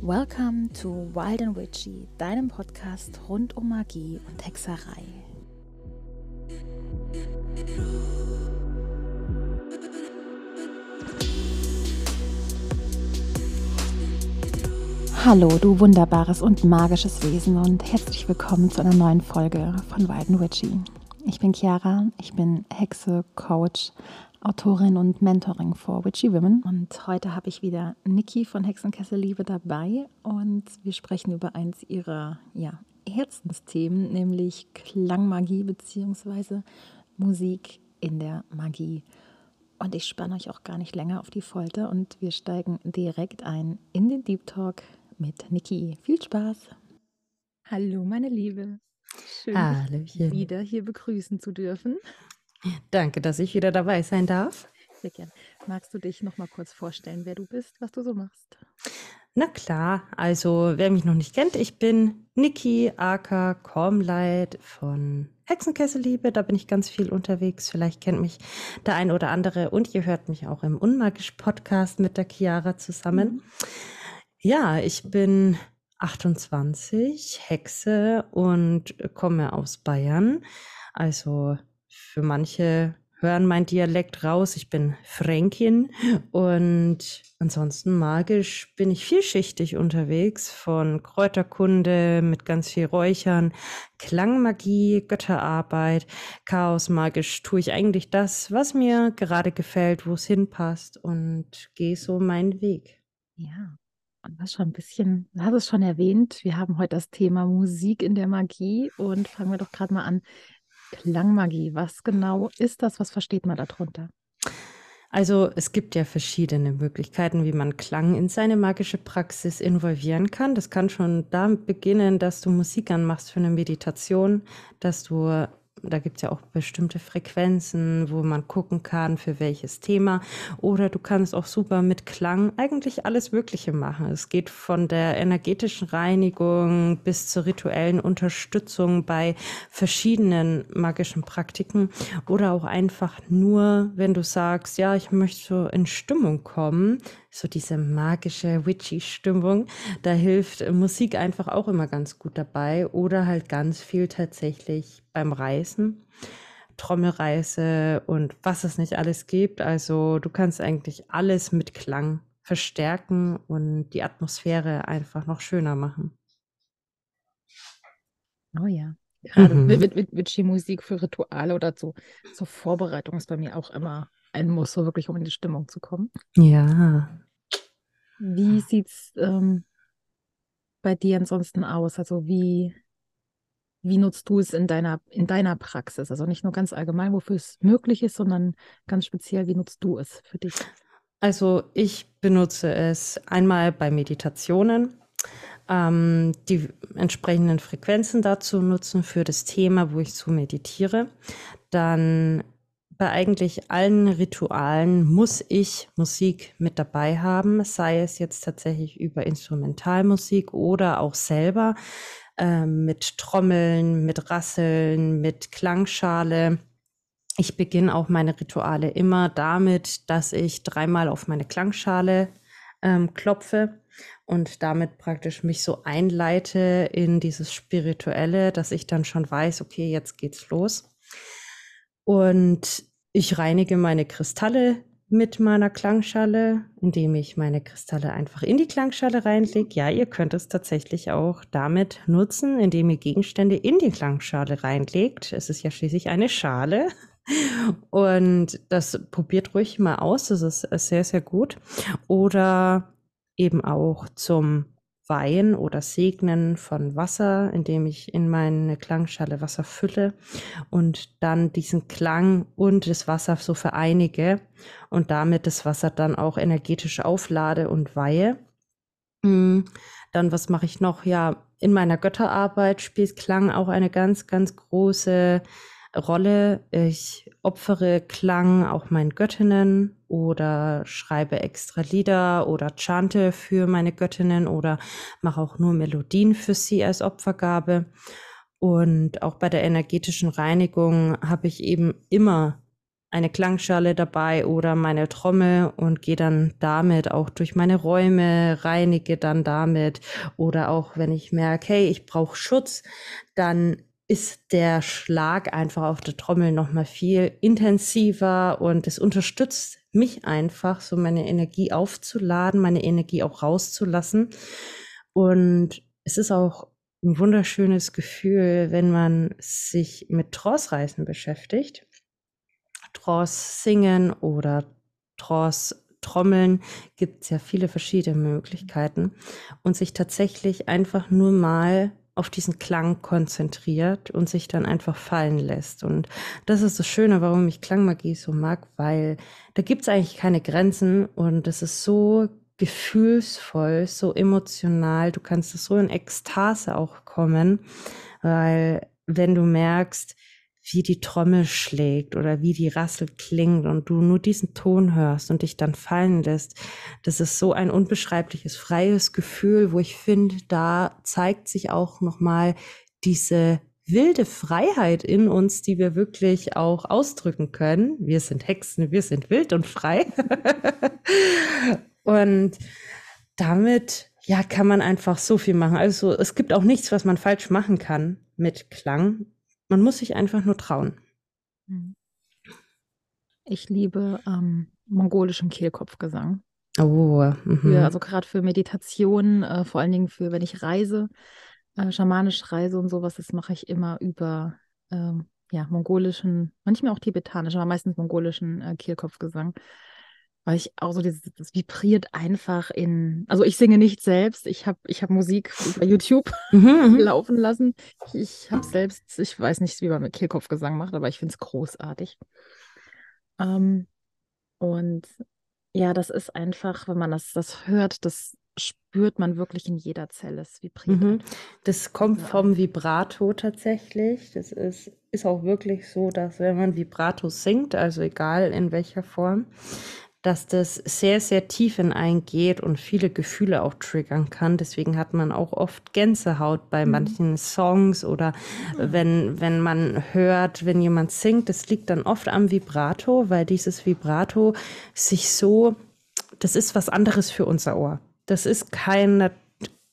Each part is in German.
Welcome to Wild and Witchy, deinem Podcast rund um Magie und Hexerei. Hallo, du wunderbares und magisches Wesen und herzlich willkommen zu einer neuen Folge von Wild and Witchy. Ich bin Chiara, ich bin Hexe, Coach, Autorin und Mentoring for Witchy Women. Und heute habe ich wieder Niki von Hexenkessel Liebe dabei und wir sprechen über eins ihrer ja, Herzensthemen, nämlich Klangmagie bzw. Musik in der Magie. Und ich spanne euch auch gar nicht länger auf die Folter und wir steigen direkt ein in den Deep Talk mit Niki. Viel Spaß! Hallo, meine Liebe. Schön, Hallöchen. wieder hier begrüßen zu dürfen. Danke, dass ich wieder dabei sein darf. Sehr gern. Magst du dich noch mal kurz vorstellen, wer du bist, was du so machst? Na klar, also wer mich noch nicht kennt, ich bin Niki aka Kormleit von Hexenkesselliebe. Da bin ich ganz viel unterwegs. Vielleicht kennt mich der ein oder andere und ihr hört mich auch im Unmagisch Podcast mit der Chiara zusammen. Mhm. Ja, ich bin 28, Hexe und komme aus Bayern. Also für manche hören mein Dialekt raus. Ich bin Fränkin und ansonsten magisch bin ich vielschichtig unterwegs von Kräuterkunde mit ganz viel Räuchern, Klangmagie, Götterarbeit, Chaos magisch tue ich eigentlich das, was mir gerade gefällt, wo es hinpasst und gehe so meinen Weg. Ja, und was schon ein bisschen, du hast es schon erwähnt, wir haben heute das Thema Musik in der Magie und fangen wir doch gerade mal an. Klangmagie, was genau ist das? Was versteht man darunter? Also es gibt ja verschiedene Möglichkeiten, wie man Klang in seine magische Praxis involvieren kann. Das kann schon damit beginnen, dass du Musik anmachst für eine Meditation, dass du da gibt es ja auch bestimmte Frequenzen, wo man gucken kann, für welches Thema. Oder du kannst auch super mit Klang eigentlich alles Mögliche machen. Es geht von der energetischen Reinigung bis zur rituellen Unterstützung bei verschiedenen magischen Praktiken. Oder auch einfach nur, wenn du sagst, ja, ich möchte so in Stimmung kommen, so diese magische, witchy Stimmung. Da hilft Musik einfach auch immer ganz gut dabei oder halt ganz viel tatsächlich beim Reisen. Trommelreise und was es nicht alles gibt. Also du kannst eigentlich alles mit Klang verstärken und die Atmosphäre einfach noch schöner machen. Oh ja. Gerade mhm. mit, mit, mit Musik für Rituale oder so, zur Vorbereitung ist bei mir auch immer ein Muss, so wirklich um in die Stimmung zu kommen. Ja. Wie sieht es ähm, bei dir ansonsten aus? Also wie, wie nutzt du es in deiner, in deiner Praxis? Also nicht nur ganz allgemein, wofür es möglich ist, sondern ganz speziell, wie nutzt du es für dich? Also ich benutze es einmal bei Meditationen, ähm, die entsprechenden Frequenzen dazu nutzen für das Thema, wo ich so meditiere. Dann bei eigentlich allen Ritualen muss ich Musik mit dabei haben, sei es jetzt tatsächlich über Instrumentalmusik oder auch selber äh, mit Trommeln, mit Rasseln, mit Klangschale. Ich beginne auch meine Rituale immer damit, dass ich dreimal auf meine Klangschale ähm, klopfe und damit praktisch mich so einleite in dieses Spirituelle, dass ich dann schon weiß, okay, jetzt geht's los. Und ich reinige meine Kristalle mit meiner Klangschale, indem ich meine Kristalle einfach in die Klangschale reinlege. Ja, ihr könnt es tatsächlich auch damit nutzen, indem ihr Gegenstände in die Klangschale reinlegt. Es ist ja schließlich eine Schale. Und das probiert ruhig mal aus. Das ist sehr, sehr gut. Oder eben auch zum Weihen oder Segnen von Wasser, indem ich in meine Klangschale Wasser fülle und dann diesen Klang und das Wasser so vereinige und damit das Wasser dann auch energetisch auflade und weihe. Hm, dann, was mache ich noch? Ja, in meiner Götterarbeit spielt Klang auch eine ganz, ganz große Rolle. Ich opfere Klang auch meinen Göttinnen oder schreibe extra Lieder oder chante für meine Göttinnen oder mache auch nur Melodien für sie als Opfergabe. Und auch bei der energetischen Reinigung habe ich eben immer eine Klangschale dabei oder meine Trommel und gehe dann damit auch durch meine Räume, reinige dann damit oder auch wenn ich merke, hey, ich brauche Schutz, dann ist der Schlag einfach auf der Trommel noch mal viel intensiver und es unterstützt mich einfach, so meine Energie aufzuladen, meine Energie auch rauszulassen. Und es ist auch ein wunderschönes Gefühl, wenn man sich mit Trance-Reisen beschäftigt. Trance singen oder Trance Trommeln gibt es ja viele verschiedene Möglichkeiten und sich tatsächlich einfach nur mal auf diesen Klang konzentriert und sich dann einfach fallen lässt. Und das ist das Schöne, warum ich Klangmagie so mag, weil da gibt es eigentlich keine Grenzen und es ist so gefühlsvoll, so emotional. Du kannst so in Ekstase auch kommen, weil wenn du merkst, wie die Trommel schlägt oder wie die Rassel klingt und du nur diesen Ton hörst und dich dann fallen lässt. Das ist so ein unbeschreibliches, freies Gefühl, wo ich finde, da zeigt sich auch nochmal diese wilde Freiheit in uns, die wir wirklich auch ausdrücken können. Wir sind Hexen, wir sind wild und frei. und damit ja, kann man einfach so viel machen. Also es gibt auch nichts, was man falsch machen kann mit Klang. Man muss sich einfach nur trauen. Mhm. Ich liebe ähm, mongolischen Kehlkopfgesang. Oh, für, also gerade für Meditation, äh, vor allen Dingen für, wenn ich reise, äh, schamanisch reise und sowas, das mache ich immer über ähm, ja, mongolischen, manchmal auch tibetanisch, aber meistens mongolischen äh, Kehlkopfgesang weil ich auch so dieses, das vibriert einfach in, also ich singe nicht selbst, ich habe ich hab Musik über YouTube mhm, mhm. laufen lassen. Ich, habe selbst, ich weiß nicht, wie man mit Kehlkopfgesang macht, aber ich finde es großartig. Ähm, und ja, das ist einfach, wenn man das, das hört, das spürt man wirklich in jeder Zelle. Es vibriert. Mhm. Das kommt vom Vibrato tatsächlich. Das ist, ist auch wirklich so, dass wenn man Vibrato singt, also egal in welcher Form, dass das sehr, sehr tief hineingeht und viele Gefühle auch triggern kann. Deswegen hat man auch oft Gänsehaut bei mhm. manchen Songs oder mhm. wenn, wenn man hört, wenn jemand singt, das liegt dann oft am Vibrato, weil dieses Vibrato sich so, das ist was anderes für unser Ohr. Das ist kein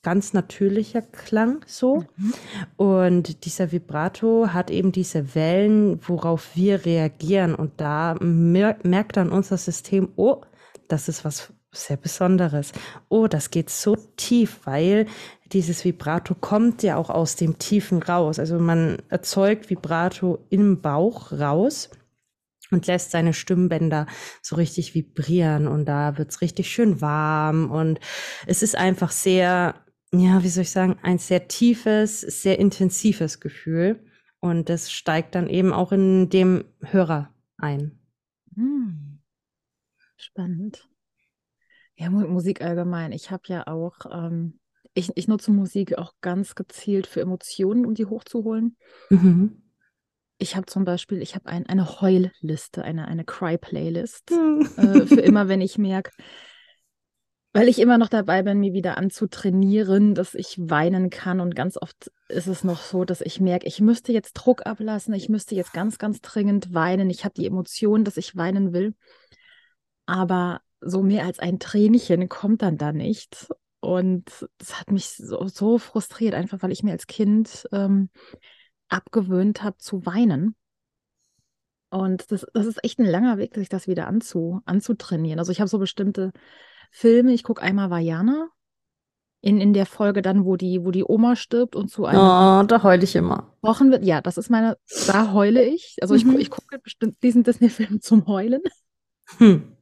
ganz natürlicher Klang so. Mhm. Und dieser Vibrato hat eben diese Wellen, worauf wir reagieren. Und da merkt dann unser System, oh, das ist was sehr Besonderes. Oh, das geht so tief, weil dieses Vibrato kommt ja auch aus dem Tiefen raus. Also man erzeugt Vibrato im Bauch raus und lässt seine Stimmbänder so richtig vibrieren und da wird's richtig schön warm und es ist einfach sehr ja, wie soll ich sagen, ein sehr tiefes, sehr intensives Gefühl. Und das steigt dann eben auch in dem Hörer ein. Hm. Spannend. Ja, Musik allgemein. Ich habe ja auch, ähm, ich, ich nutze Musik auch ganz gezielt für Emotionen, um die hochzuholen. Mhm. Ich habe zum Beispiel, ich habe ein, eine Heul-Liste, eine, eine Cry-Playlist. Mhm. Äh, für immer, wenn ich merke, weil ich immer noch dabei bin, mir wieder anzutrainieren, dass ich weinen kann. Und ganz oft ist es noch so, dass ich merke, ich müsste jetzt Druck ablassen, ich müsste jetzt ganz, ganz dringend weinen. Ich habe die Emotion, dass ich weinen will. Aber so mehr als ein Tränchen kommt dann da nicht. Und das hat mich so, so frustriert, einfach weil ich mir als Kind ähm, abgewöhnt habe zu weinen. Und das, das ist echt ein langer Weg, sich das wieder anzu, anzutrainieren. Also ich habe so bestimmte Filme. Ich gucke einmal Vajana. In, in der Folge dann, wo die, wo die Oma stirbt und zu einem. Oh, da heule ich immer. Wochen wird. Ja, das ist meine. Da heule ich. Also mhm. ich, ich gucke bestimmt diesen Disney-Film zum Heulen. Hm.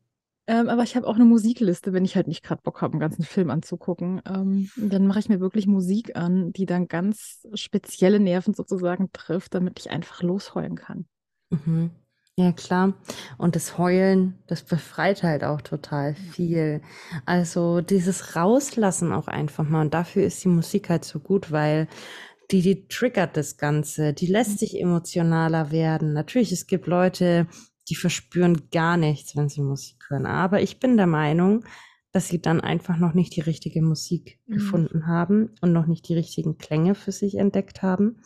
Ähm, aber ich habe auch eine Musikliste, wenn ich halt nicht gerade Bock habe, einen ganzen Film anzugucken. Ähm, dann mache ich mir wirklich Musik an, die dann ganz spezielle Nerven sozusagen trifft, damit ich einfach losheulen kann. Mhm. Ja, klar. Und das Heulen, das befreit halt auch total viel. Also dieses Rauslassen auch einfach mal. Und dafür ist die Musik halt so gut, weil die, die triggert das Ganze. Die lässt sich emotionaler werden. Natürlich, es gibt Leute, die verspüren gar nichts, wenn sie Musik hören. Aber ich bin der Meinung, dass sie dann einfach noch nicht die richtige Musik mhm. gefunden haben und noch nicht die richtigen Klänge für sich entdeckt haben,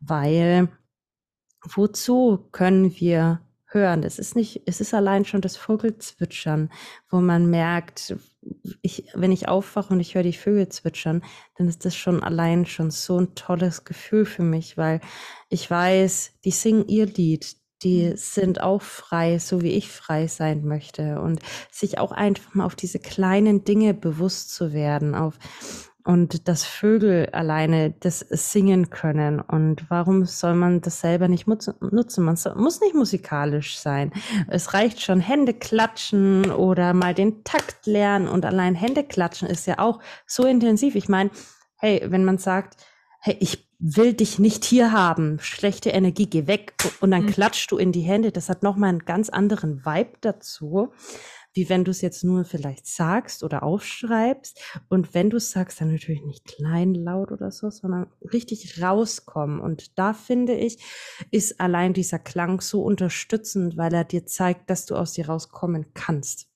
weil wozu können wir hören. Es ist nicht, es ist allein schon das Vogelzwitschern, wo man merkt, ich, wenn ich aufwache und ich höre die Vögel zwitschern, dann ist das schon allein schon so ein tolles Gefühl für mich, weil ich weiß, die singen ihr Lied, die mhm. sind auch frei, so wie ich frei sein möchte und sich auch einfach mal auf diese kleinen Dinge bewusst zu werden, auf und dass Vögel alleine das singen können. Und warum soll man das selber nicht nutzen? Man muss nicht musikalisch sein. Es reicht schon Hände klatschen oder mal den Takt lernen. Und allein Hände klatschen ist ja auch so intensiv. Ich meine, hey, wenn man sagt, hey, ich will dich nicht hier haben, schlechte Energie, geh weg. Und dann mhm. klatschst du in die Hände. Das hat nochmal einen ganz anderen Vibe dazu wie wenn du es jetzt nur vielleicht sagst oder aufschreibst. Und wenn du es sagst, dann natürlich nicht klein, laut oder so, sondern richtig rauskommen. Und da finde ich, ist allein dieser Klang so unterstützend, weil er dir zeigt, dass du aus dir rauskommen kannst.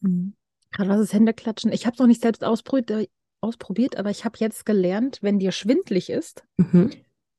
Mhm. Gerade was ist Händeklatschen? Ich habe es noch nicht selbst ausprobiert, äh, ausprobiert aber ich habe jetzt gelernt, wenn dir schwindlig ist, mhm.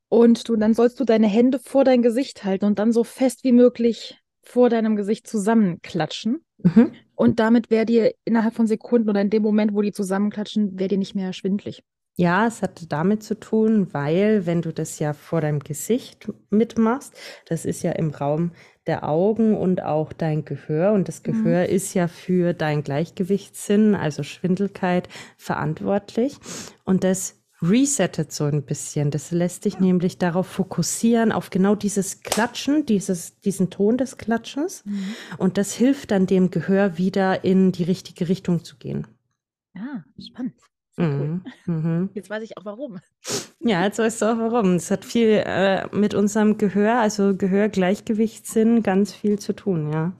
und du, dann sollst du deine Hände vor dein Gesicht halten und dann so fest wie möglich vor deinem Gesicht zusammenklatschen. Mhm. Und damit wäre dir innerhalb von Sekunden oder in dem Moment, wo die zusammenklatschen, wäre dir nicht mehr schwindlig. Ja, es hat damit zu tun, weil wenn du das ja vor deinem Gesicht mitmachst, das ist ja im Raum der Augen und auch dein Gehör. Und das mhm. Gehör mhm. ist ja für dein Gleichgewichtssinn, also Schwindelkeit, verantwortlich. Und das resettet so ein bisschen. Das lässt dich nämlich darauf fokussieren, auf genau dieses Klatschen, dieses, diesen Ton des Klatschens. Mhm. Und das hilft dann dem Gehör wieder in die richtige Richtung zu gehen. Ja, spannend. Mhm. Cool. Mhm. Jetzt weiß ich auch warum. Ja, jetzt weißt du auch warum. Es hat viel äh, mit unserem Gehör, also Gehörgleichgewichtssinn, ganz viel zu tun, ja.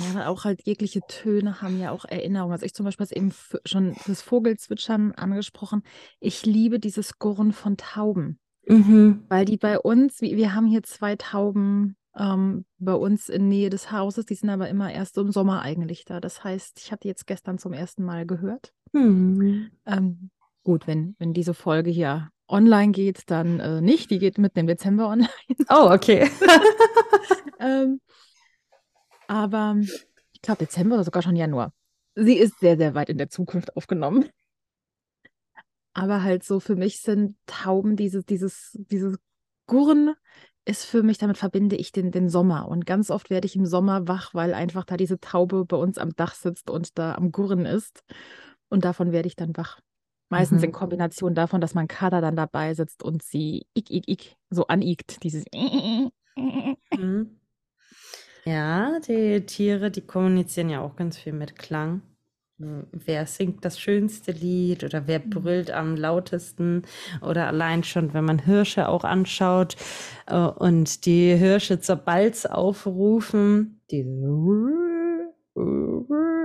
Ja, weil auch halt jegliche Töne haben ja auch Erinnerungen. Also ich zum Beispiel habe eben schon das Vogelzwitschern angesprochen. Ich liebe dieses Gurren von Tauben. Mhm. Weil die bei uns, wir haben hier zwei Tauben ähm, bei uns in Nähe des Hauses, die sind aber immer erst im Sommer eigentlich da. Das heißt, ich hatte jetzt gestern zum ersten Mal gehört. Mhm. Ähm, gut, wenn, wenn diese Folge hier online geht, dann äh, nicht. Die geht mitten im Dezember online. Oh, okay. ähm, aber ich glaube Dezember oder sogar schon Januar. Sie ist sehr, sehr weit in der Zukunft aufgenommen. Aber halt so für mich sind Tauben, dieses, dieses, dieses Gurren ist für mich, damit verbinde ich den, den Sommer. Und ganz oft werde ich im Sommer wach, weil einfach da diese Taube bei uns am Dach sitzt und da am Gurren ist. Und davon werde ich dann wach. Meistens mhm. in Kombination davon, dass mein Kader dann dabei sitzt und sie ik, ik, ik so aniegt. Dieses. Mhm. Ja, die Tiere, die kommunizieren ja auch ganz viel mit Klang. Wer singt das schönste Lied oder wer mhm. brüllt am lautesten oder allein schon, wenn man Hirsche auch anschaut äh, und die Hirsche zur Balz aufrufen, die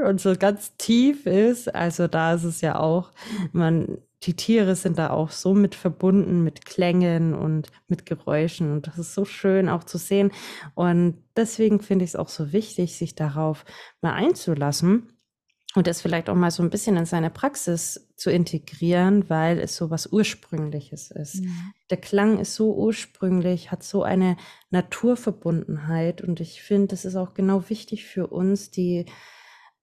und so ganz tief ist. Also da ist es ja auch, man die Tiere sind da auch so mit verbunden, mit Klängen und mit Geräuschen. Und das ist so schön auch zu sehen. Und deswegen finde ich es auch so wichtig, sich darauf mal einzulassen und das vielleicht auch mal so ein bisschen in seine Praxis zu integrieren, weil es so was Ursprüngliches ist. Mhm. Der Klang ist so ursprünglich, hat so eine Naturverbundenheit. Und ich finde, das ist auch genau wichtig für uns, die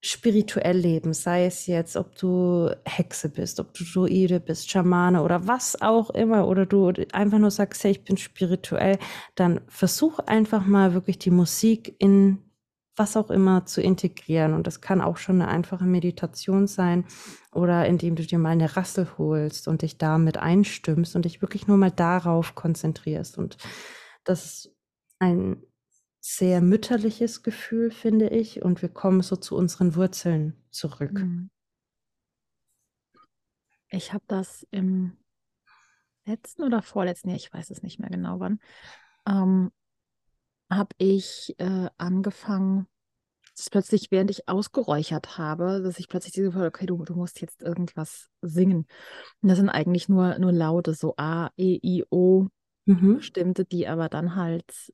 spirituell leben, sei es jetzt, ob du Hexe bist, ob du Druide bist, Schamane oder was auch immer, oder du einfach nur sagst, hey, ich bin spirituell, dann versuch einfach mal wirklich die Musik in was auch immer zu integrieren. Und das kann auch schon eine einfache Meditation sein oder indem du dir mal eine Rassel holst und dich damit einstimmst und dich wirklich nur mal darauf konzentrierst. Und das ist ein sehr mütterliches Gefühl, finde ich. Und wir kommen so zu unseren Wurzeln zurück. Mhm. Ich habe das im letzten oder vorletzten Jahr, ich weiß es nicht mehr genau wann, ähm, habe ich äh, angefangen, dass plötzlich, während ich ausgeräuchert habe, dass ich plötzlich diese Gefühl, okay, du, du musst jetzt irgendwas singen. Und das sind eigentlich nur, nur Laute, so A, E, I, O, mhm. bestimmte, die aber dann halt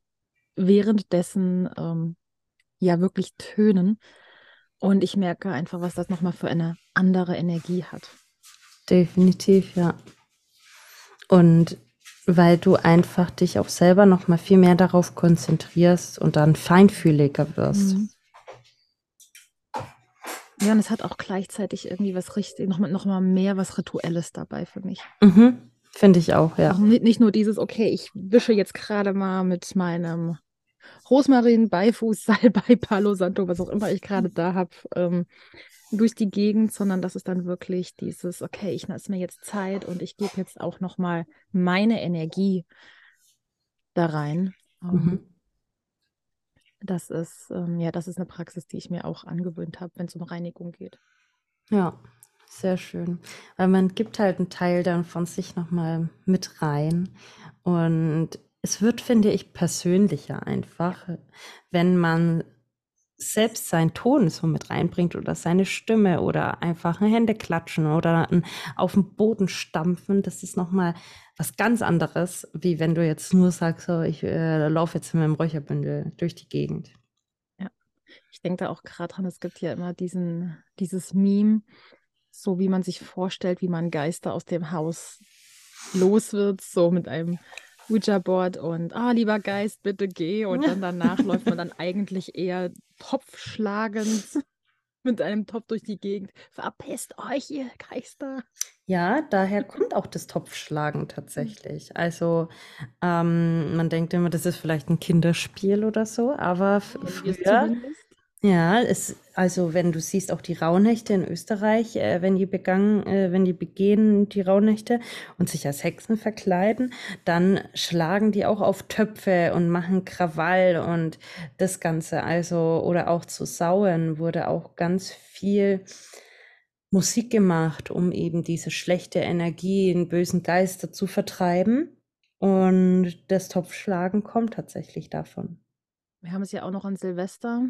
währenddessen ähm, ja wirklich tönen. Und ich merke einfach, was das nochmal für eine andere Energie hat. Definitiv, ja. Und weil du einfach dich auch selber noch mal viel mehr darauf konzentrierst und dann feinfühliger wirst. Mhm. Ja, und es hat auch gleichzeitig irgendwie was richtig, noch, noch mal mehr was Rituelles dabei für mich. Mhm. Finde ich auch, ja. Auch nicht, nicht nur dieses, okay, ich wische jetzt gerade mal mit meinem Rosmarin, Beifuß, Salbei, Palo Santo, was auch immer ich gerade da habe, ähm, durch die Gegend, sondern das ist dann wirklich dieses, okay, ich lasse mir jetzt Zeit und ich gebe jetzt auch nochmal meine Energie da rein. Ähm, mhm. Das ist, ähm, ja, das ist eine Praxis, die ich mir auch angewöhnt habe, wenn es um Reinigung geht. Ja, sehr schön. Weil man gibt halt einen Teil dann von sich nochmal mit rein. Und es wird, finde ich, persönlicher einfach, wenn man selbst seinen Ton so mit reinbringt oder seine Stimme oder einfach Hände klatschen oder ein auf den Boden stampfen, das ist nochmal was ganz anderes, wie wenn du jetzt nur sagst, so, ich äh, laufe jetzt mit meinem Räucherbündel durch die Gegend. Ja, ich denke da auch gerade dran, es gibt ja immer diesen, dieses Meme, so wie man sich vorstellt, wie man Geister aus dem Haus los wird, so mit einem Ouija-Board und ah, lieber Geist, bitte geh. Und dann danach läuft man dann eigentlich eher topfschlagend mit einem Topf durch die Gegend. Verpisst euch, ihr Geister. Ja, daher kommt auch das Topfschlagen tatsächlich. Also ähm, man denkt immer, das ist vielleicht ein Kinderspiel oder so, aber früher, ja, es, also wenn du siehst auch die Rauhnächte in Österreich, äh, wenn die begangen, äh, wenn die begehen die Rauhnächte und sich als Hexen verkleiden, dann schlagen die auch auf Töpfe und machen Krawall und das Ganze. Also oder auch zu Sauen wurde auch ganz viel Musik gemacht, um eben diese schlechte Energie, in bösen Geister zu vertreiben. Und das Topfschlagen kommt tatsächlich davon. Wir haben es ja auch noch an Silvester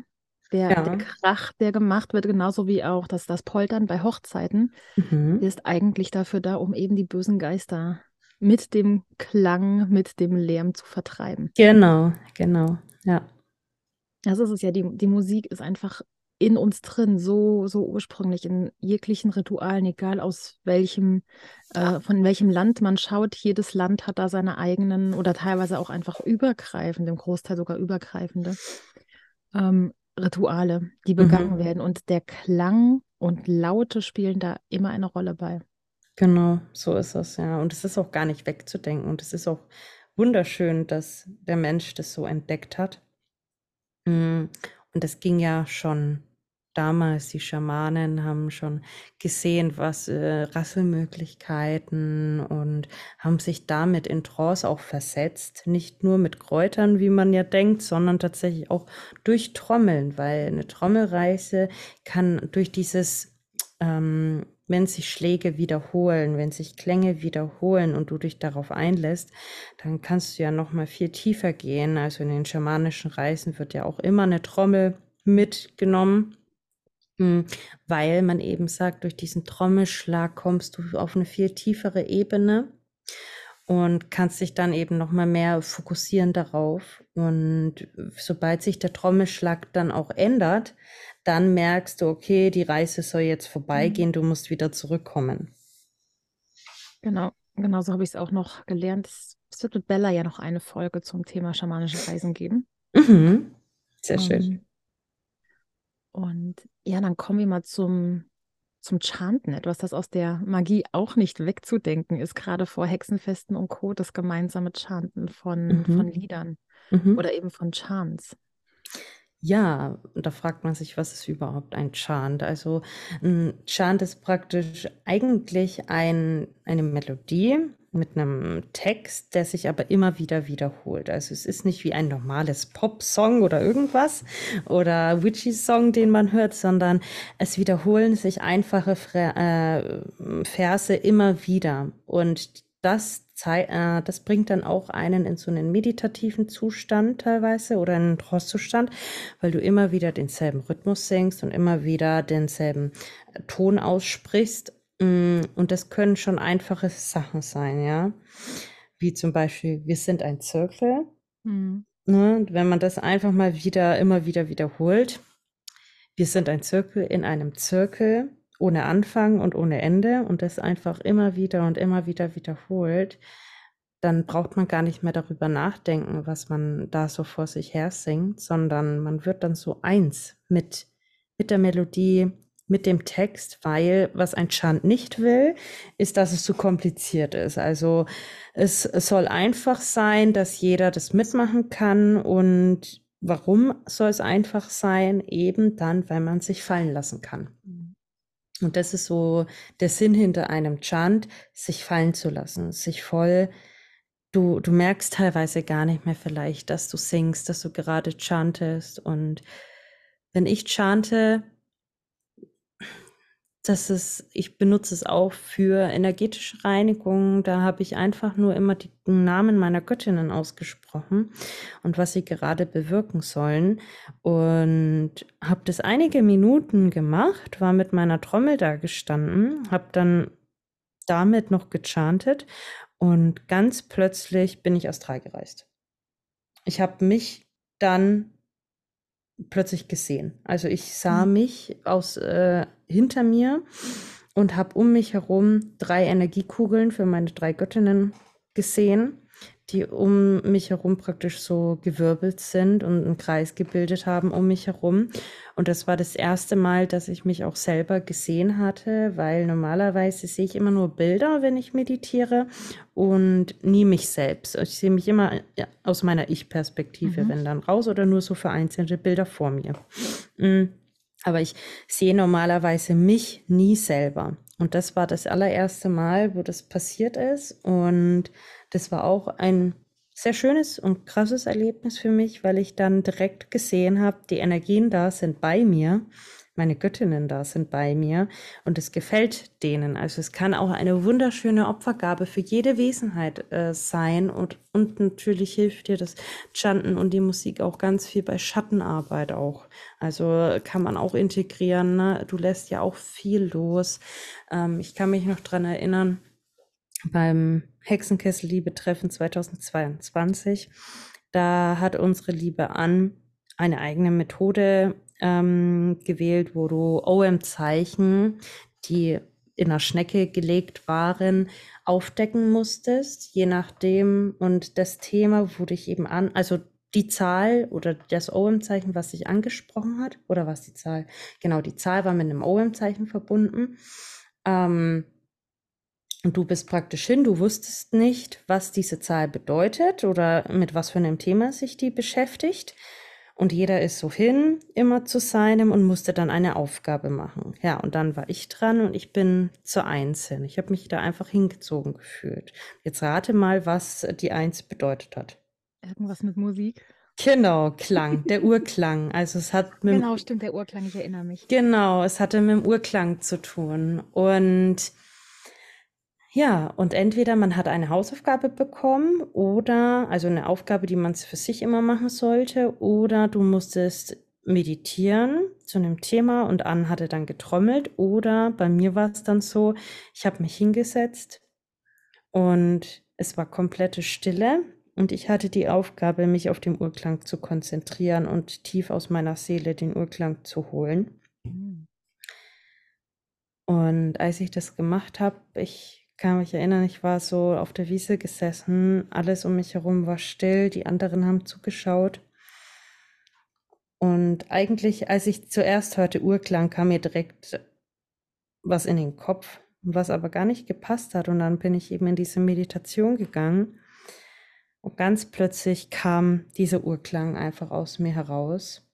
der, Ja. der Krach, der gemacht wird, genauso wie auch das, das Poltern bei Hochzeiten, Mhm. ist eigentlich dafür da, um eben die bösen Geister mit dem Klang, mit dem Lärm zu vertreiben. Genau, genau, ja. Das ist es ja, die, die Musik ist einfach in uns drin, so, so ursprünglich in jeglichen Ritualen, egal aus welchem, äh, von welchem Land man schaut. Jedes Land hat da seine eigenen oder teilweise auch einfach übergreifende, im Großteil sogar übergreifende ähm, Rituale, die begangen mhm. werden. Und der Klang und Laute spielen da immer eine Rolle bei. Genau, so ist es, ja. Und es ist auch gar nicht wegzudenken. Und es ist auch wunderschön, dass der Mensch das so entdeckt hat. Mm, und das ging ja schon damals, die Schamanen haben schon gesehen, was äh, Rasselmöglichkeiten und haben sich damit in Trance auch versetzt. Nicht nur mit Kräutern, wie man ja denkt, sondern tatsächlich auch durch Trommeln, weil eine Trommelreise kann durch dieses ähm, wenn sich Schläge wiederholen, wenn sich Klänge wiederholen und du dich darauf einlässt, dann kannst du ja noch mal viel tiefer gehen. Also in den schamanischen Reisen wird ja auch immer eine Trommel mitgenommen weil man eben sagt, durch diesen Trommelschlag kommst du auf eine viel tiefere Ebene und kannst dich dann eben noch mal mehr fokussieren darauf. Und sobald sich der Trommelschlag dann auch ändert, dann merkst du, okay, die Reise soll jetzt vorbeigehen, mhm. du musst wieder zurückkommen. Genau, genau so habe ich es auch noch gelernt. Es, wird mit Bella ja noch eine Folge zum Thema schamanische Reisen geben. Mhm. Sehr schön. Um, und ja, dann kommen wir mal zum, zum Chanten, etwas, das aus der Magie auch nicht wegzudenken ist, gerade vor Hexenfesten und Co., das gemeinsame Chanten von, mhm. von Liedern mhm. oder eben von Chants. Ja, da fragt man sich, was ist überhaupt ein Chant? Also ein Chant ist praktisch eigentlich ein, eine Melodie, mit einem Text, der sich aber immer wieder wiederholt. Also es ist nicht wie ein normales Pop-Song oder irgendwas oder Witchy-Song, den man hört, sondern es wiederholen sich einfache äh, Verse immer wieder. Und das, äh, das bringt dann auch einen in so einen meditativen Zustand teilweise oder einen Trostzustand, weil du immer wieder denselben Rhythmus singst und immer wieder denselben Ton aussprichst Mm, und das können schon einfache Sachen sein, ja. Wie zum Beispiel, wir sind ein Zirkel. Mhm. Ne? Wenn man das einfach mal wieder, immer wieder wiederholt. Wir sind ein Zirkel in einem Zirkel ohne Anfang und ohne Ende und das einfach immer wieder und immer wieder wiederholt, dann braucht man gar nicht mehr darüber nachdenken, was man da so vor sich her singt, sondern man wird dann so eins mit, mit der Melodie, mit dem Text, weil was ein Chant nicht will, ist, dass es zu kompliziert ist. Also es, es soll einfach sein, dass jeder das mitmachen kann und warum soll es einfach sein? Eben dann, weil man sich fallen lassen kann. Und das ist so der Sinn hinter einem Chant, sich fallen zu lassen, sich voll du, du merkst teilweise gar nicht mehr vielleicht, dass du singst, dass du gerade chantest. Und wenn ich chante, das ist, ich benutze es auch für energetische Reinigung. Da habe ich einfach nur immer die Namen meiner Göttinnen ausgesprochen und was sie gerade bewirken sollen. Und habe das einige Minuten gemacht, war mit meiner Trommel da gestanden, habe dann damit noch gechantet und ganz plötzlich bin ich astral gereist. Ich habe mich dann plötzlich gesehen. Also ich sah mhm. mich aus äh, hinter mir und habe um mich herum drei Energiekugeln für meine drei Göttinnen gesehen die um mich herum praktisch so gewirbelt sind und einen Kreis gebildet haben um mich herum. Und das war das erste Mal, dass ich mich auch selber gesehen hatte, weil normalerweise sehe ich immer nur Bilder, wenn ich meditiere und nie mich selbst. Ich sehe mich immer aus meiner Ich-Perspektive, mhm. wenn dann raus oder nur so vereinzelte Bilder vor mir. Mm. Aber ich sehe normalerweise mich nie selber. Und das war das allererste Mal, wo das passiert ist. Und das war auch ein sehr schönes und krasses Erlebnis für mich, weil ich dann direkt gesehen habe, die Energien da sind bei mir, meine Göttinnen da sind bei mir und es gefällt denen. Also es kann auch eine wunderschöne Opfergabe für jede Wesenheit äh, sein und, und natürlich hilft dir das Chanten und die Musik auch ganz viel bei Schattenarbeit auch. Also kann man auch integrieren. Ne? Du lässt ja auch viel los. Ähm, ich kann mich noch dran erinnern, beim Hexenkessel-Liebe-Treffen 2022. Da hat unsere Liebe an eine eigene Methode ähm, gewählt, wo du OM-Zeichen, die in einer Schnecke gelegt waren, aufdecken musstest, je nachdem. Und das Thema wurde ich eben an, also die Zahl oder das OM-Zeichen, was sich angesprochen hat, oder was die Zahl? Genau, die Zahl war mit einem OM-Zeichen verbunden. Ähm, und du bist praktisch hin, du wusstest nicht, was diese Zahl bedeutet oder mit was für einem Thema sich die beschäftigt. Und jeder ist so hin, immer zu seinem und musste dann eine Aufgabe machen. Ja, und dann war ich dran und ich bin zur Eins hin. Ich habe mich da einfach hingezogen gefühlt. Jetzt rate mal, was die Eins bedeutet hat. Irgendwas mit Musik? Genau, Klang, der Urklang. Also es hat mit Genau, stimmt, der Urklang, ich erinnere mich. Genau, es hatte mit dem Urklang zu tun. Und ja, und entweder man hat eine Hausaufgabe bekommen oder, also eine Aufgabe, die man für sich immer machen sollte, oder du musstest meditieren zu einem Thema und Ann hatte dann getrommelt oder bei mir war es dann so, ich habe mich hingesetzt und es war komplette Stille und ich hatte die Aufgabe, mich auf den Urklang zu konzentrieren und tief aus meiner Seele den Urklang zu holen. Mhm. Und als ich das gemacht habe, ich kann mich erinnern, ich war so auf der Wiese gesessen, alles um mich herum war still, die anderen haben zugeschaut. Und eigentlich, als ich zuerst hörte Urklang, kam mir direkt was in den Kopf, was aber gar nicht gepasst hat. Und dann bin ich eben in diese Meditation gegangen. Und ganz plötzlich kam dieser Urklang einfach aus mir heraus.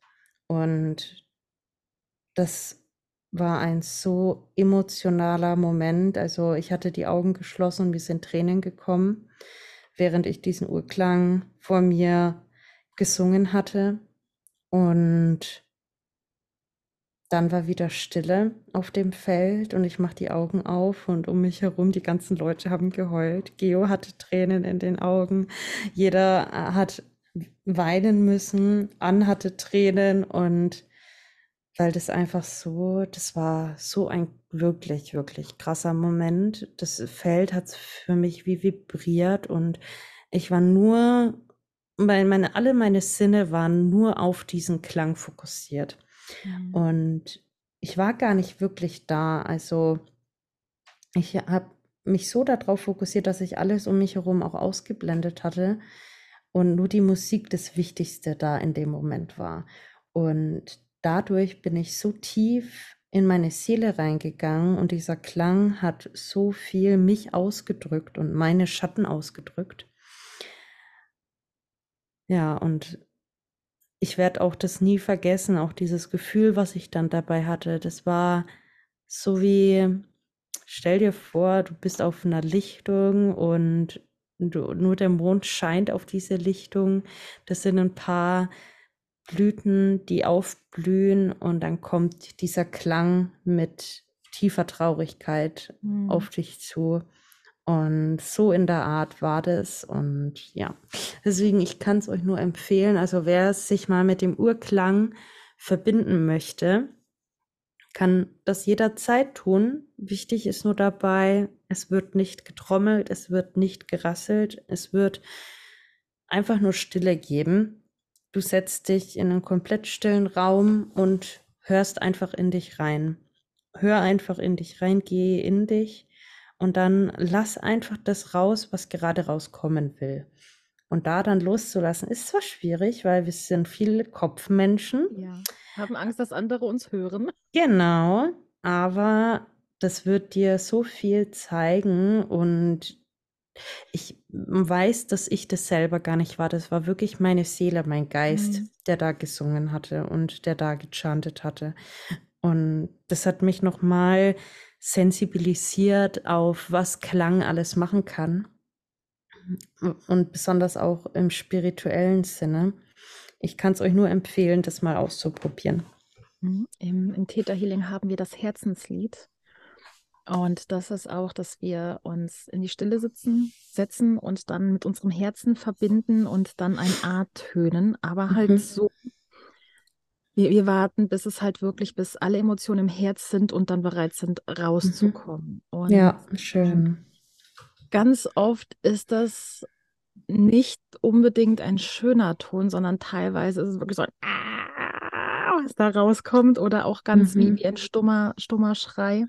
Und das war ein so emotionaler Moment. Also ich hatte die Augen geschlossen und mir sind Tränen gekommen, während ich diesen Urklang vor mir gesungen hatte. Und dann war wieder Stille auf dem Feld und ich mache die Augen auf und um mich herum die ganzen Leute haben geheult. Geo hatte Tränen in den Augen. Jeder hat weinen müssen. Ann hatte Tränen und weil das einfach so, das war so ein wirklich, wirklich krasser Moment. Das Feld hat für mich wie vibriert und ich war nur, meine, meine, alle meine Sinne waren nur auf diesen Klang fokussiert. Mhm. Und ich war gar nicht wirklich da. Also ich habe mich so darauf fokussiert, dass ich alles um mich herum auch ausgeblendet hatte und nur die Musik das Wichtigste da in dem Moment war. Und dadurch bin ich so tief in meine Seele reingegangen und dieser Klang hat so viel mich ausgedrückt und meine Schatten ausgedrückt. Ja, und ich werde auch das nie vergessen, auch dieses Gefühl, was ich dann dabei hatte. Das war so wie, stell dir vor, du bist auf einer Lichtung und du, nur der Mond scheint auf diese Lichtung. Das sind ein paar Blüten, die aufblühen und dann kommt dieser Klang mit tiefer Traurigkeit mhm. auf dich zu. Und so in der Art war das. Und ja, deswegen, ich kann es euch nur empfehlen. Also wer sich mal mit dem Urklang verbinden möchte, kann das jederzeit tun. Wichtig ist nur dabei, es wird nicht getrommelt, es wird nicht gerasselt, es wird einfach nur Stille geben. Du setzt dich in einen komplett stillen Raum und hörst einfach in dich rein. Hör einfach in dich rein, gehe in dich und dann lass einfach das raus, was gerade rauskommen will. Und da dann loszulassen, ist zwar schwierig, weil wir sind viele Kopfmenschen. Ja, haben Angst, dass andere uns hören. Genau, aber das wird dir so viel zeigen und ich weiß, dass ich das selber gar nicht war. Das war wirklich meine Seele, mein Geist, mhm. der da gesungen hatte und der da gechantet hatte. Und das hat mich nochmal sensibilisiert auf, was Klang alles machen kann. Und besonders auch im spirituellen Sinne. Ich kann es euch nur empfehlen, das mal auszuprobieren. Mhm. Im, Im Theta Healing haben wir das Herzenslied. Und das ist auch, dass wir uns in die Stille sitzen, setzen und dann mit unserem Herzen verbinden und dann ein A tönen, aber halt mhm. so, wir, wir warten, bis es halt wirklich, bis alle Emotionen im Herz sind und dann bereit sind, rauszukommen. Mhm. Und ja, schön. Ganz oft ist das nicht unbedingt ein schöner Ton, sondern teilweise ist es wirklich so ein was da rauskommt oder auch ganz mhm. wie, wie ein stummer, stummer Schrei.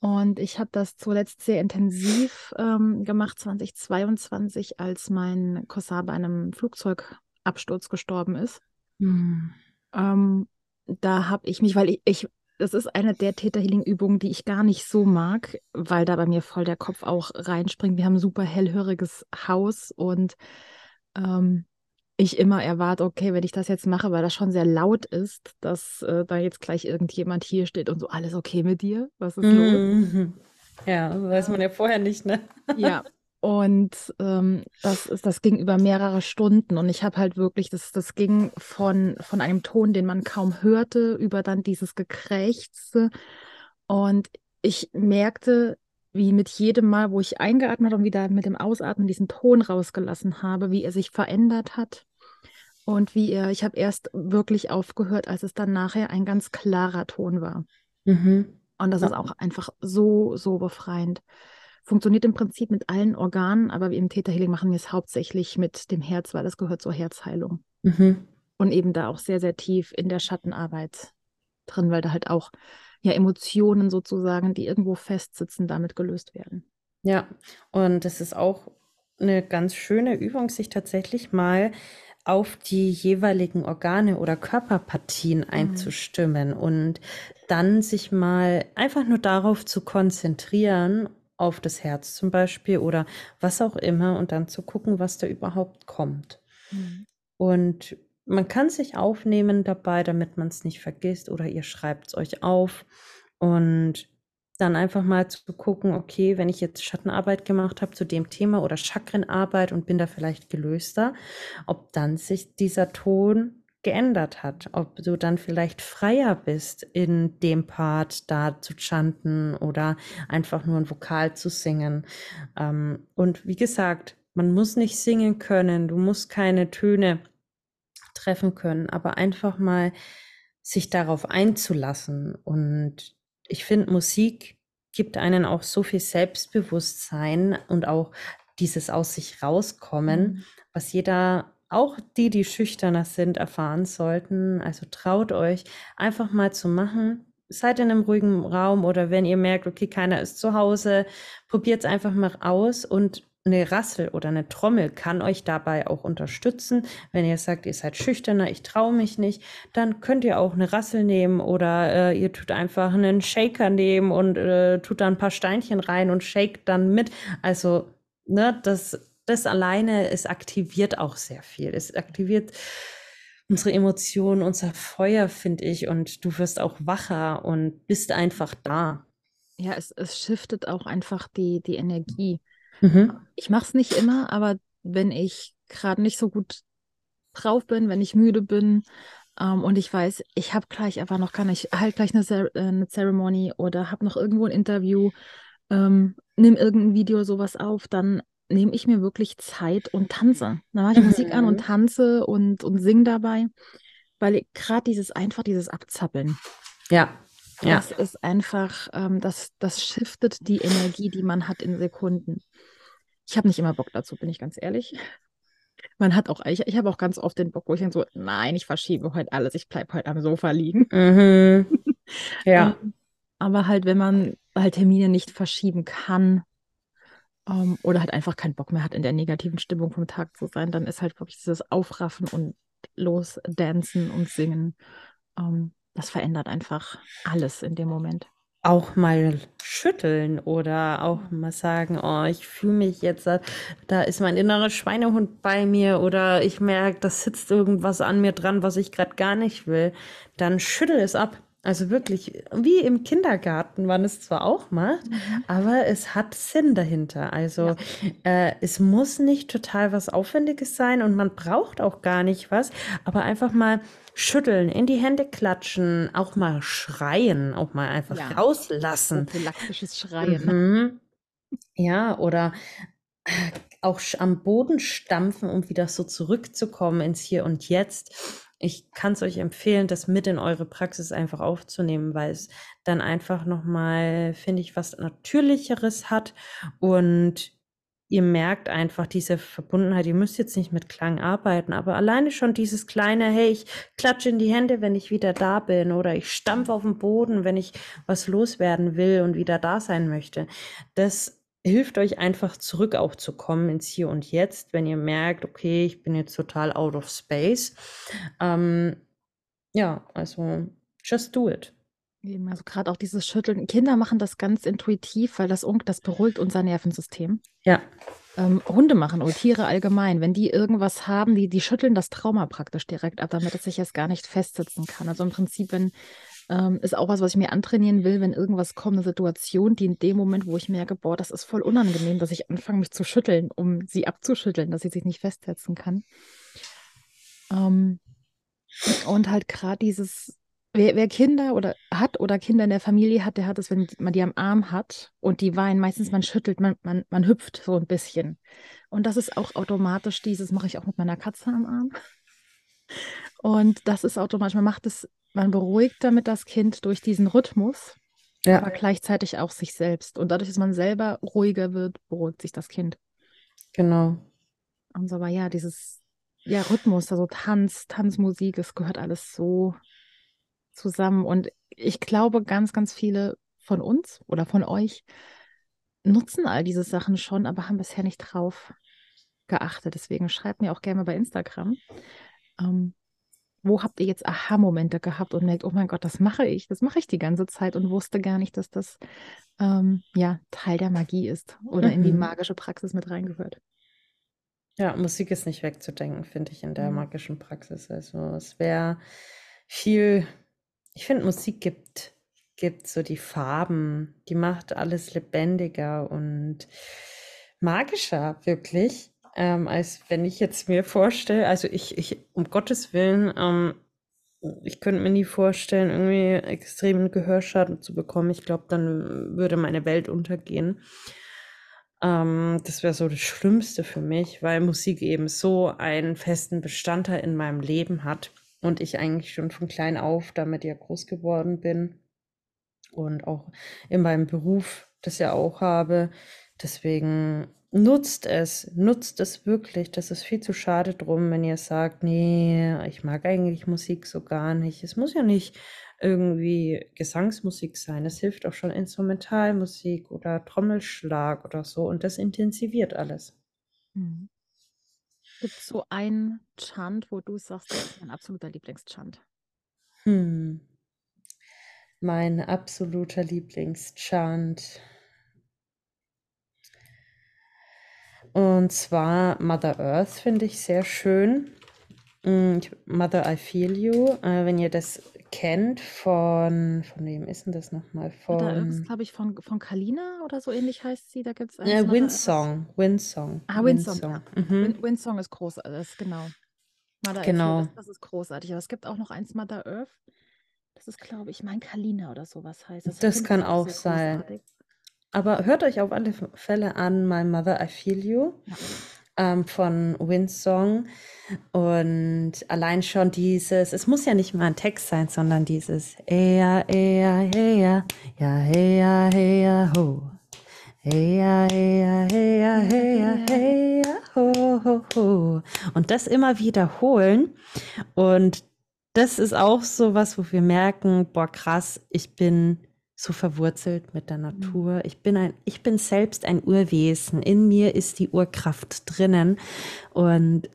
Und ich habe das zuletzt sehr intensiv ähm, gemacht, 2022, als mein Cousin bei einem Flugzeugabsturz gestorben ist. Mhm. Ähm, da habe ich mich, weil ich, ich, das ist eine der Täterhealing-Übungen, die ich gar nicht so mag, weil da bei mir voll der Kopf auch reinspringt. Wir haben ein super hellhöriges Haus und ähm, ich immer erwarte, okay, wenn ich das jetzt mache, weil das schon sehr laut ist, dass äh, da jetzt gleich irgendjemand hier steht und so, alles okay mit dir? Was ist los? Mhm. Ja, das weiß man ja vorher nicht, ne? Ja, Und ähm, das, ist, das ging über mehrere Stunden und ich habe halt wirklich, das, das ging von, von einem Ton, den man kaum hörte, über dann dieses Gekrächze. Und ich merkte, wie mit jedem Mal, wo ich eingeatmet und wieder mit dem Ausatmen diesen Ton rausgelassen habe, wie er sich verändert hat. Und wie er, ich habe erst wirklich aufgehört, als es dann nachher ein ganz klarer Ton war. Mhm. Und das ist auch einfach so, so befreiend funktioniert im Prinzip mit allen Organen, aber im Theta Healing machen wir es hauptsächlich mit dem Herz, weil das gehört zur Herzheilung. Mhm. Und eben da auch sehr, sehr tief in der Schattenarbeit drin, weil da halt auch ja Emotionen sozusagen, die irgendwo festsitzen, damit gelöst werden. Ja, und es ist auch eine ganz schöne Übung, sich tatsächlich mal auf die jeweiligen Organe oder Körperpartien mhm. einzustimmen und dann sich mal einfach nur darauf zu konzentrieren auf das Herz zum Beispiel oder was auch immer und dann zu gucken, was da überhaupt kommt. Mhm. Und man kann sich aufnehmen dabei, damit man es nicht vergisst oder ihr schreibt es euch auf. Und dann einfach mal zu gucken, okay, wenn ich jetzt Schattenarbeit gemacht habe zu dem Thema oder Chakrenarbeit und bin da vielleicht gelöster, ob dann sich dieser Ton geändert hat, ob du dann vielleicht freier bist, in dem Part da zu chanten oder einfach nur ein Vokal zu singen. Ähm, und wie gesagt, man muss nicht singen können, du musst keine Töne treffen können, aber einfach mal sich darauf einzulassen. Und ich finde, Musik gibt einen auch so viel Selbstbewusstsein und auch dieses aus sich rauskommen, mhm. was jeder auch die, die schüchterner sind, erfahren sollten. Also traut euch einfach mal zu machen seid in einem ruhigen Raum oder wenn ihr merkt, okay, keiner ist zu Hause, probiert es einfach mal aus und eine Rassel oder eine Trommel kann euch dabei auch unterstützen. Wenn ihr sagt, ihr seid schüchterner, ich traue mich nicht, dann könnt ihr auch eine Rassel nehmen oder äh, ihr tut einfach einen Shaker nehmen und äh, tut da ein paar Steinchen rein und shakt dann mit. Also, ne, das, das alleine, es aktiviert auch sehr viel. Es aktiviert unsere Emotionen, unser Feuer, finde ich, und du wirst auch wacher und bist einfach da. Ja, es, es shiftet auch einfach die, die Energie. Mhm. Ich mache es nicht immer, aber wenn ich gerade nicht so gut drauf bin, wenn ich müde bin ähm, und ich weiß, ich habe gleich aber noch gar nicht, halt gleich eine, Cer äh, eine Ceremony oder habe noch irgendwo ein Interview, ähm, nimm irgendein Video sowas auf, dann nehme ich mir wirklich Zeit und tanze. Dann mache ich mhm. Musik an und mhm. tanze und, und singe dabei, weil gerade dieses einfach dieses Abzappeln. Ja. Ja. Das ist einfach, ähm, das, das shiftet die Energie, die man hat in Sekunden. Ich habe nicht immer Bock dazu, bin ich ganz ehrlich. Man hat auch, ich, ich habe auch ganz oft den Bock, wo ich dann so, nein, ich verschiebe heute alles, ich bleibe heute am Sofa liegen. Mhm. Ja. Ähm, aber halt, wenn man halt Termine nicht verschieben kann, ähm, oder halt einfach keinen Bock mehr hat, in der negativen Stimmung vom Tag zu sein, dann ist halt wirklich dieses Aufraffen und losdancen und singen. Ähm, das verändert einfach alles in dem Moment. Auch mal schütteln oder auch mal sagen, oh, ich fühle mich jetzt, da ist mein innerer Schweinehund bei mir oder ich merke, da sitzt irgendwas an mir dran, was ich gerade gar nicht will. Dann schüttel es ab. Also wirklich, wie im Kindergarten man es zwar auch macht, mhm. aber es hat Sinn dahinter. Also ja. äh, es muss nicht total was Aufwendiges sein und man braucht auch gar nicht was, aber einfach mal schütteln, in die Hände klatschen, auch mal schreien, auch mal einfach ja. rauslassen. Prophylaktisches Schreien. Mhm. Ja, oder äh, auch am Boden stampfen, um wieder so zurückzukommen ins Hier und Jetzt ich kann es euch empfehlen, das mit in eure Praxis einfach aufzunehmen, weil es dann einfach nochmal, finde ich, was Natürlicheres hat und ihr merkt einfach diese Verbundenheit. Ihr müsst jetzt nicht mit Klang arbeiten, aber alleine schon dieses kleine, hey, ich klatsche in die Hände, wenn ich wieder da bin oder ich stampfe auf den Boden, wenn ich was loswerden will und wieder da sein möchte. Das hilft euch einfach zurück auch zu kommen ins Hier und Jetzt, wenn ihr merkt, okay, ich bin jetzt total out of space. Ähm, ja, also just do it. Eben, also gerade auch dieses Schütteln. Kinder machen das ganz intuitiv, weil das, das beruhigt unser Nervensystem. Ja. Ähm, Hunde machen oder Tiere allgemein, wenn die irgendwas haben, die, die schütteln das Trauma praktisch direkt ab, damit es sich jetzt gar nicht festsitzen kann. Also im Prinzip, wenn ähm, ist auch was, was ich mir antrainieren will, wenn irgendwas kommt, eine Situation, die in dem Moment, wo ich merke, boah, das ist voll unangenehm, dass ich anfange, mich zu schütteln, um sie abzuschütteln, dass sie sich nicht festsetzen kann. Ähm, und halt gerade dieses, wer, wer, Kinder oder hat oder Kinder in der Familie hat, der hat es, wenn man die am Arm hat und die weinen, meistens man schüttelt, man, man, man hüpft so ein bisschen. Und das ist auch automatisch dieses, mache ich auch mit meiner Katze am Arm. Und das ist automatisch, man macht es man beruhigt damit das Kind durch diesen Rhythmus, ja. aber gleichzeitig auch sich selbst. Und dadurch, dass man selber ruhiger wird, beruhigt sich das Kind. Genau. Und so, aber ja, dieses ja, Rhythmus, also Tanz, Tanzmusik, es gehört alles so zusammen. Und ich glaube, ganz, ganz viele von uns oder von euch nutzen all diese Sachen schon, aber haben bisher nicht drauf geachtet. Deswegen schreibt mir auch gerne bei Instagram, ähm, wo habt ihr jetzt Aha-Momente gehabt und merkt, oh mein Gott, das mache ich, das mache ich die ganze Zeit und wusste gar nicht, dass das ähm, ja Teil der Magie ist oder mhm. in die mhm. magische Praxis mit reingehört. Ja, Musik ist nicht wegzudenken, finde ich, in der mhm. magischen Praxis. Also es wäre viel, ich finde, Musik gibt, gibt so die Farben, die macht alles lebendiger und magischer, wirklich ähm, als wenn ich jetzt mir vorstelle, also ich, ich, um Gottes Willen, ähm, ich könnte mir nie vorstellen, irgendwie extremen Gehörschaden zu bekommen. Ich glaube, dann würde meine Welt untergehen. Ähm, das wäre so das Schlimmste für mich, weil Musik eben so einen festen Bestandteil in meinem Leben hat und ich eigentlich schon von klein auf damit ja groß geworden bin und auch in meinem Beruf das ja auch habe. Deswegen Nutzt es, nutzt es wirklich. Das ist viel zu schade drum, wenn ihr sagt, nee, ich mag eigentlich Musik so gar nicht. Es muss ja nicht irgendwie Gesangsmusik sein. Es hilft auch schon Instrumentalmusik oder Trommelschlag oder so und das intensiviert alles. Mhm. Gibt es so einen Chant, wo du sagst, das ist mein absoluter Lieblingschant? Hm. Mein absoluter Lieblingschant. Und zwar Mother Earth finde ich sehr schön. Mm, Mother I Feel You, äh, wenn ihr das kennt von, von wem ist denn das nochmal? Earth ist, Von glaube ich, von, von Kalina oder so ähnlich heißt sie. Da gibt es äh, Earth. Windsong, Windsong, Ah, Windsong, ja. Windsong. Mhm. Win Windsong ist großartig, genau. Mother Genau, das, das ist großartig. Aber es gibt auch noch eins, Mother Earth. Das ist, glaube ich, mein Kalina oder sowas heißt. Das das kann auch sein. großartig. Aber hört euch auf alle Fälle an My Mother I Feel You Ja. ähm, von Windsong. Und allein schon dieses, es muss ja nicht mal ein Text sein, sondern dieses Ea, Ea, Ea, ja, Ea, Ea, ho. Heya, heya, heya, heya, heya, ho, ho, ho. Und das immer wiederholen. Und das ist auch so was, wo wir merken, boah, krass, ich bin so verwurzelt mit der Mhm. Natur. Ich bin ein, ich bin selbst ein Urwesen. In mir ist die Urkraft drinnen. Und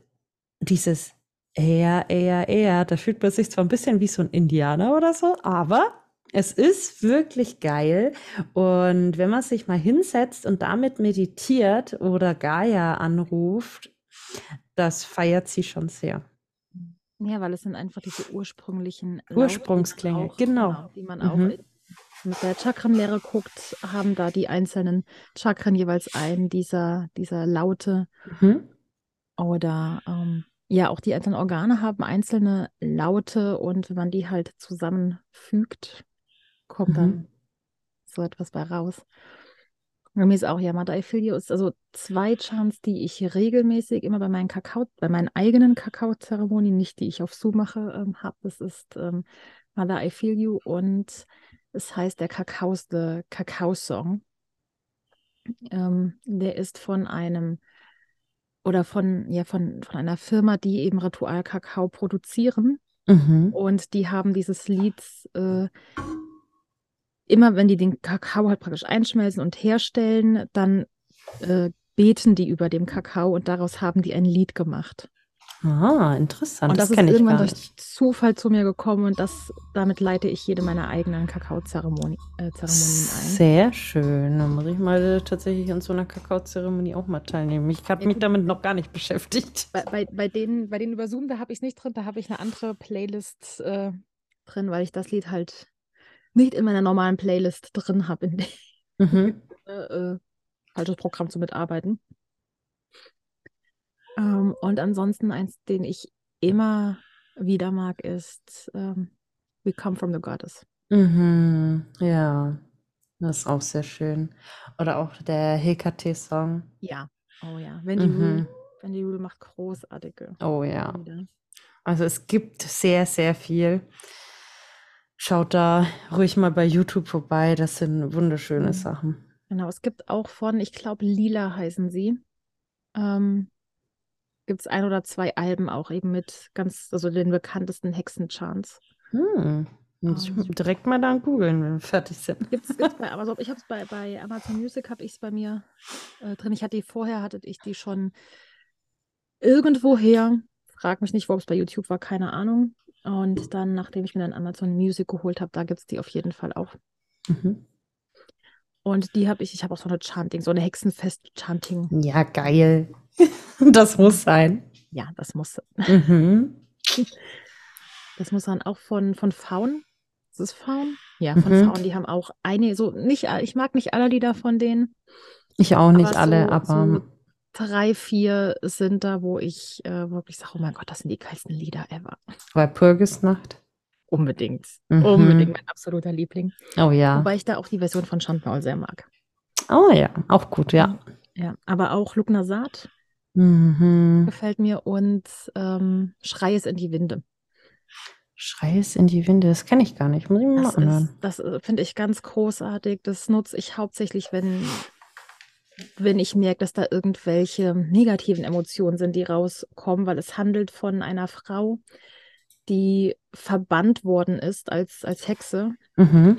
dieses eher, eher, eher, da fühlt man sich zwar ein bisschen wie so ein Indianer oder so, aber es ist wirklich geil. Und wenn man sich mal hinsetzt und damit meditiert oder Gaia anruft, das feiert sie schon sehr. Ja, weil es sind einfach diese ursprünglichen Ursprungsklänge, auch, genau. genau, die man auch Mhm. Mit der Chakrenlehre guckt, haben da die einzelnen Chakren jeweils einen dieser, dieser Laute Mhm. oder ähm, ja, auch die einzelnen Organe haben einzelne Laute und wenn man die halt zusammenfügt, kommt Mhm. dann so etwas bei raus. Bei mir ist auch ja Mother I Feel You ist also zwei Chants, die ich regelmäßig immer bei meinen Kakao, bei meinen eigenen Kakaozeremonien, nicht die ich auf Zoom mache, ähm, habe. Das ist ähm, Mother I Feel You und es heißt der Kakaoste Kakao-Song. Ähm, der ist von einem oder von, ja, von, von einer Firma, die eben Ritual-Kakao produzieren. Mhm. Und die haben dieses Lied äh, immer, wenn die den Kakao halt praktisch einschmelzen und herstellen, dann äh, beten die über dem Kakao und daraus haben die ein Lied gemacht. Ah, interessant. Und Das das ist ich irgendwann durch. Zufall zu mir gekommen und das, damit leite ich jede meiner eigenen Kakaozeremonien äh, ein. Sehr schön. Dann muss ich mal tatsächlich an so einer Kakaozeremonie auch mal teilnehmen. Ich habe Ja, mich damit noch gar nicht beschäftigt. Bei, bei, bei, denen, bei denen über Zoom, da habe ich es nicht drin, da habe ich eine andere Playlist äh, drin, weil ich das Lied halt nicht in meiner normalen Playlist drin habe, in der Mhm. äh, falsches Programm zu mitarbeiten. Ähm, und ansonsten eins, den ich immer wieder mag, ist ähm, We Come from the Goddess. Mhm. Ja, das ist auch sehr schön. Oder auch der Hekate-Song. Ja, oh ja. Wendy Rule, Mhm. Wendy Rule macht großartige Oh ja. Lieder. Also es gibt sehr, sehr viel. Schaut da ruhig mal bei YouTube vorbei. Das sind wunderschöne Mhm. Sachen. Genau, es gibt auch von, ich glaube, Lila heißen sie. Ähm, gibt es ein oder zwei Alben auch eben mit ganz, also den bekanntesten Hexenchants. Hm. Muss ich Ähm, direkt mal dann googeln, wenn wir fertig sind. Gibt es bei Amazon? Ich habe es bei, bei Amazon Music habe ich es bei mir äh, drin. Ich hatte die vorher, hatte ich die schon irgendwoher. Frag mich nicht, wo es bei YouTube war, keine Ahnung. Und dann, nachdem ich mir dann Amazon Music geholt habe, da gibt es die auf jeden Fall auch. Mhm. Und die habe ich, ich habe auch so eine Chanting, so eine Hexenfest-Chanting. Ja, geil. Das muss sein. Ja, das muss, Mhm. das muss dann auch von, von Faun. Ist es Faun? Ja, von Mhm. Faun. Die haben auch einige, so nicht, ich mag nicht alle Lieder von denen. Ich auch nicht Aber alle, so- aber so drei, vier sind da, wo ich äh, wirklich sage, oh mein Gott, das sind die geilsten Lieder ever. Walpurgisnacht. Unbedingt. Mhm. Unbedingt mein absoluter Liebling. Oh ja. Wobei ich da auch die Version von Chantal sehr mag. Oh ja, auch gut, ja. Ja, aber auch Lugna Saat Mhm. gefällt mir und ähm, Schrei es in die Winde. Schrei es in die Winde, das kenne ich gar nicht. Muss ich mir mal Das anhören. ist, das äh, finde ich ganz großartig. Das nutze ich hauptsächlich, wenn, wenn ich merke, dass da irgendwelche negativen Emotionen sind, die rauskommen, weil es handelt von einer Frau, die verbannt worden ist als, als Hexe mhm.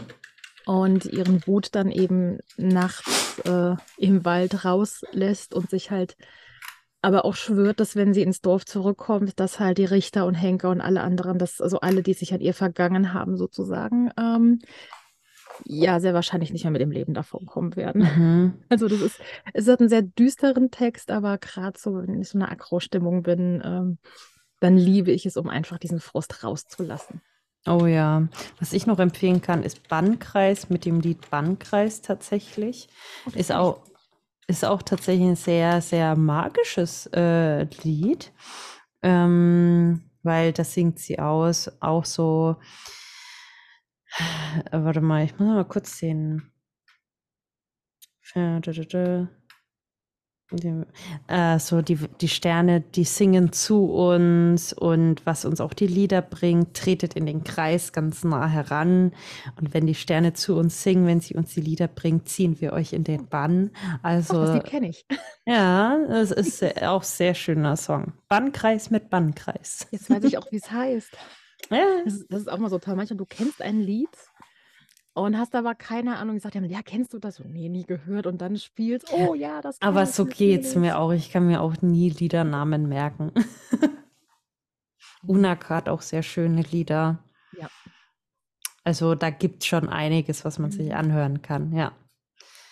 und ihren Wut dann eben nachts äh, im Wald rauslässt und sich halt aber auch schwört, dass wenn sie ins Dorf zurückkommt, dass halt die Richter und Henker und alle anderen, dass also alle, die sich an ihr vergangen haben, sozusagen, ähm, ja, sehr wahrscheinlich nicht mehr mit dem Leben davon kommen werden. Mhm. Also das ist, es hat einen sehr düsteren Text, aber gerade so, wenn ich so eine Agro-Stimmung bin, ähm, dann liebe ich es, um einfach diesen Frust rauszulassen. Oh ja, was ich noch empfehlen kann, ist Bannkreis mit dem Lied Bannkreis tatsächlich. Okay. Ist auch, ist auch tatsächlich ein sehr, sehr magisches äh, Lied, ähm, weil das singt sie aus, auch so, äh, warte mal, ich muss mal kurz sehen. Äh, die, äh, so die, die Sterne, die singen zu uns und was uns auch die Lieder bringt, tretet in den Kreis ganz nah heran. Und wenn die Sterne zu uns singen, wenn sie uns die Lieder bringt, ziehen wir euch in den Bann. Also, Ach, das kenne ich. Ja, es ist auch sehr schöner Song. Bannkreis mit Bannkreis. Jetzt weiß ich auch, wie es heißt. Ja. Das, das, ist auch mal so toll. Manchmal, du kennst ein Lied und hast aber keine Ahnung gesagt, ja, kennst du das? Und, nee, nie gehört. Und dann spielst, oh ja, das Aber so geht es mir auch. Ich kann mir auch nie Liedernamen merken. Unaka hat auch sehr schöne Lieder. Ja. Also da gibt es schon einiges, was man sich mhm. anhören kann, ja.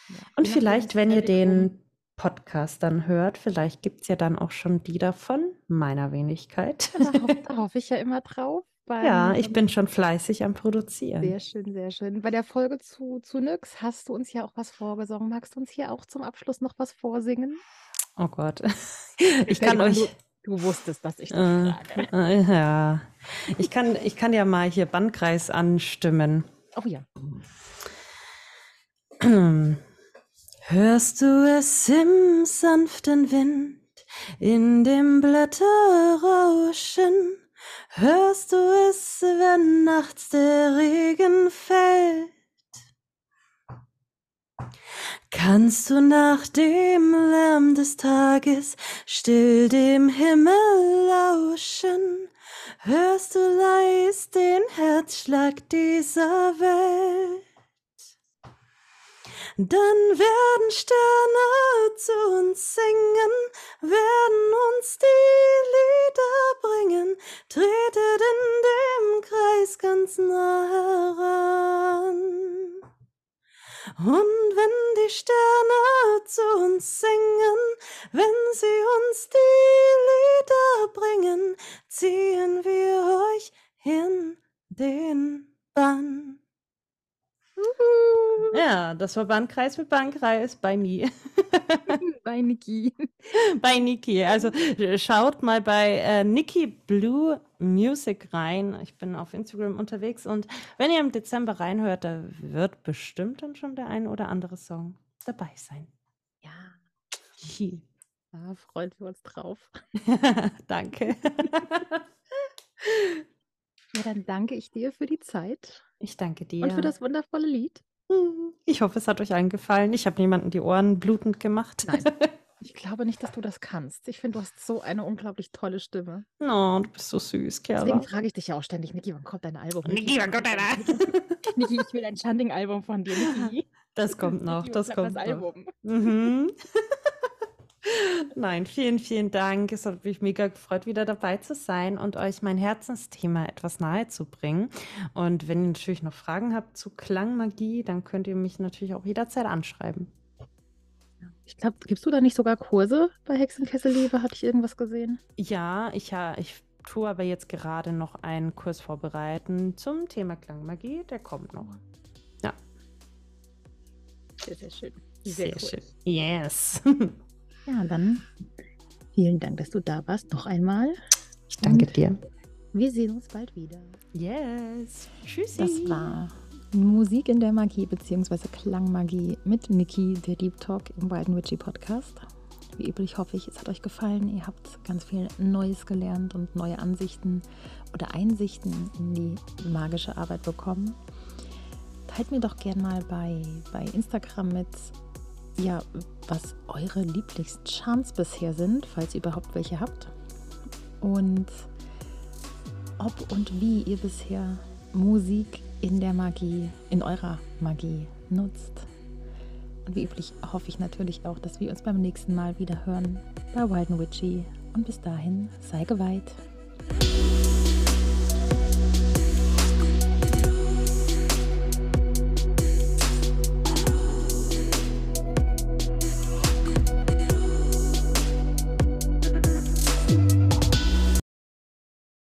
ja. Und ja, vielleicht, wenn ihr den Podcast dann hört, vielleicht gibt es ja dann auch schon Lieder von meiner Wenigkeit. Da hoffe, da hoffe ich ja immer drauf. Beim, ja, ich bin schon fleißig am Produzieren. Sehr schön, sehr schön. Bei der Folge zu, zu Nyx hast du uns ja auch was vorgesungen. Magst du uns hier auch zum Abschluss noch was vorsingen? Oh Gott. Ich kann euch. Du, du, wusstest, dass ich das äh, frage. Äh, ja. Ich kann, ich kann ja mal hier Bandkreis anstimmen. Oh ja. Hörst du es im sanften Wind, in dem Blätterrauschen? Hörst du es, wenn nachts der Regen fällt? Kannst du nach dem Lärm des Tages still dem Himmel lauschen? Hörst du leis den Herzschlag dieser Welt? Dann werden Sterne zu uns singen, werden uns die Lieder bringen, tretet in dem Kreis ganz nah heran. Und wenn die Sterne zu uns singen, wenn sie uns die Lieder bringen, ziehen wir euch in den Bann. Ja, das war Bandkreis mit Bandkreis bei mir. bei Niki. bei Niki. Also schaut mal bei äh, Niki Blue Music rein. Ich bin auf Instagram unterwegs und wenn ihr im Dezember reinhört, da wird bestimmt dann schon der ein oder andere Song dabei sein. Ja. Hier. Da freuen wir uns drauf. Danke. ja, dann danke ich dir für die Zeit. Ich danke dir. Und für das wundervolle Lied. Hm, ich hoffe, es hat euch allen gefallen. Ich habe niemanden die Ohren blutend gemacht. Nein. Ich glaube nicht, dass du das kannst. Ich finde, du hast so eine unglaublich tolle Stimme. Oh, du bist so süß, Kerl. Deswegen frage ich dich ja auch ständig, Niki, wann kommt dein Album? Niki, wann kommt dein Album? Niki, ich will ein Chanting-Album von dir, Niki. Das kommt noch, das kommt das noch. Album. Mhm. Nein, vielen, vielen Dank. Es hat mich mega gefreut, wieder dabei zu sein und euch mein Herzensthema etwas nahe zu bringen. Und wenn ihr natürlich noch Fragen habt zu Klangmagie, dann könnt ihr mich natürlich auch jederzeit anschreiben. Ich glaube, gibst du da nicht sogar Kurse bei Hexenkesselliebe? Hatte ich irgendwas gesehen? Ja, ich, ja, ich tue aber jetzt gerade noch einen Kurs vorbereiten zum Thema Klangmagie. Der kommt noch. Ja. Sehr, sehr schön. Sehr, sehr cool. schön. Yes. Ja, dann vielen Dank, dass du da warst. Noch einmal. Ich danke Und dir. Wir sehen uns bald wieder. Yes. Tschüssi. Das war Musik in der Magie bzw. Klangmagie mit Niki, der Deep Talk im Wild Witchy Podcast. Wie üblich hoffe ich, es hat euch gefallen. Ihr habt ganz viel Neues gelernt und neue Ansichten oder Einsichten in die magische Arbeit bekommen. Teilt mir doch gern mal bei, bei Instagram mit, ja, was eure Lieblingscharms bisher sind, falls ihr überhaupt welche habt. Und ob und wie ihr bisher Musik in der Magie, in eurer Magie nutzt. Und wie üblich hoffe ich natürlich auch, dass wir uns beim nächsten Mal wieder hören bei Wild Witchy. Und bis dahin, sei geweiht.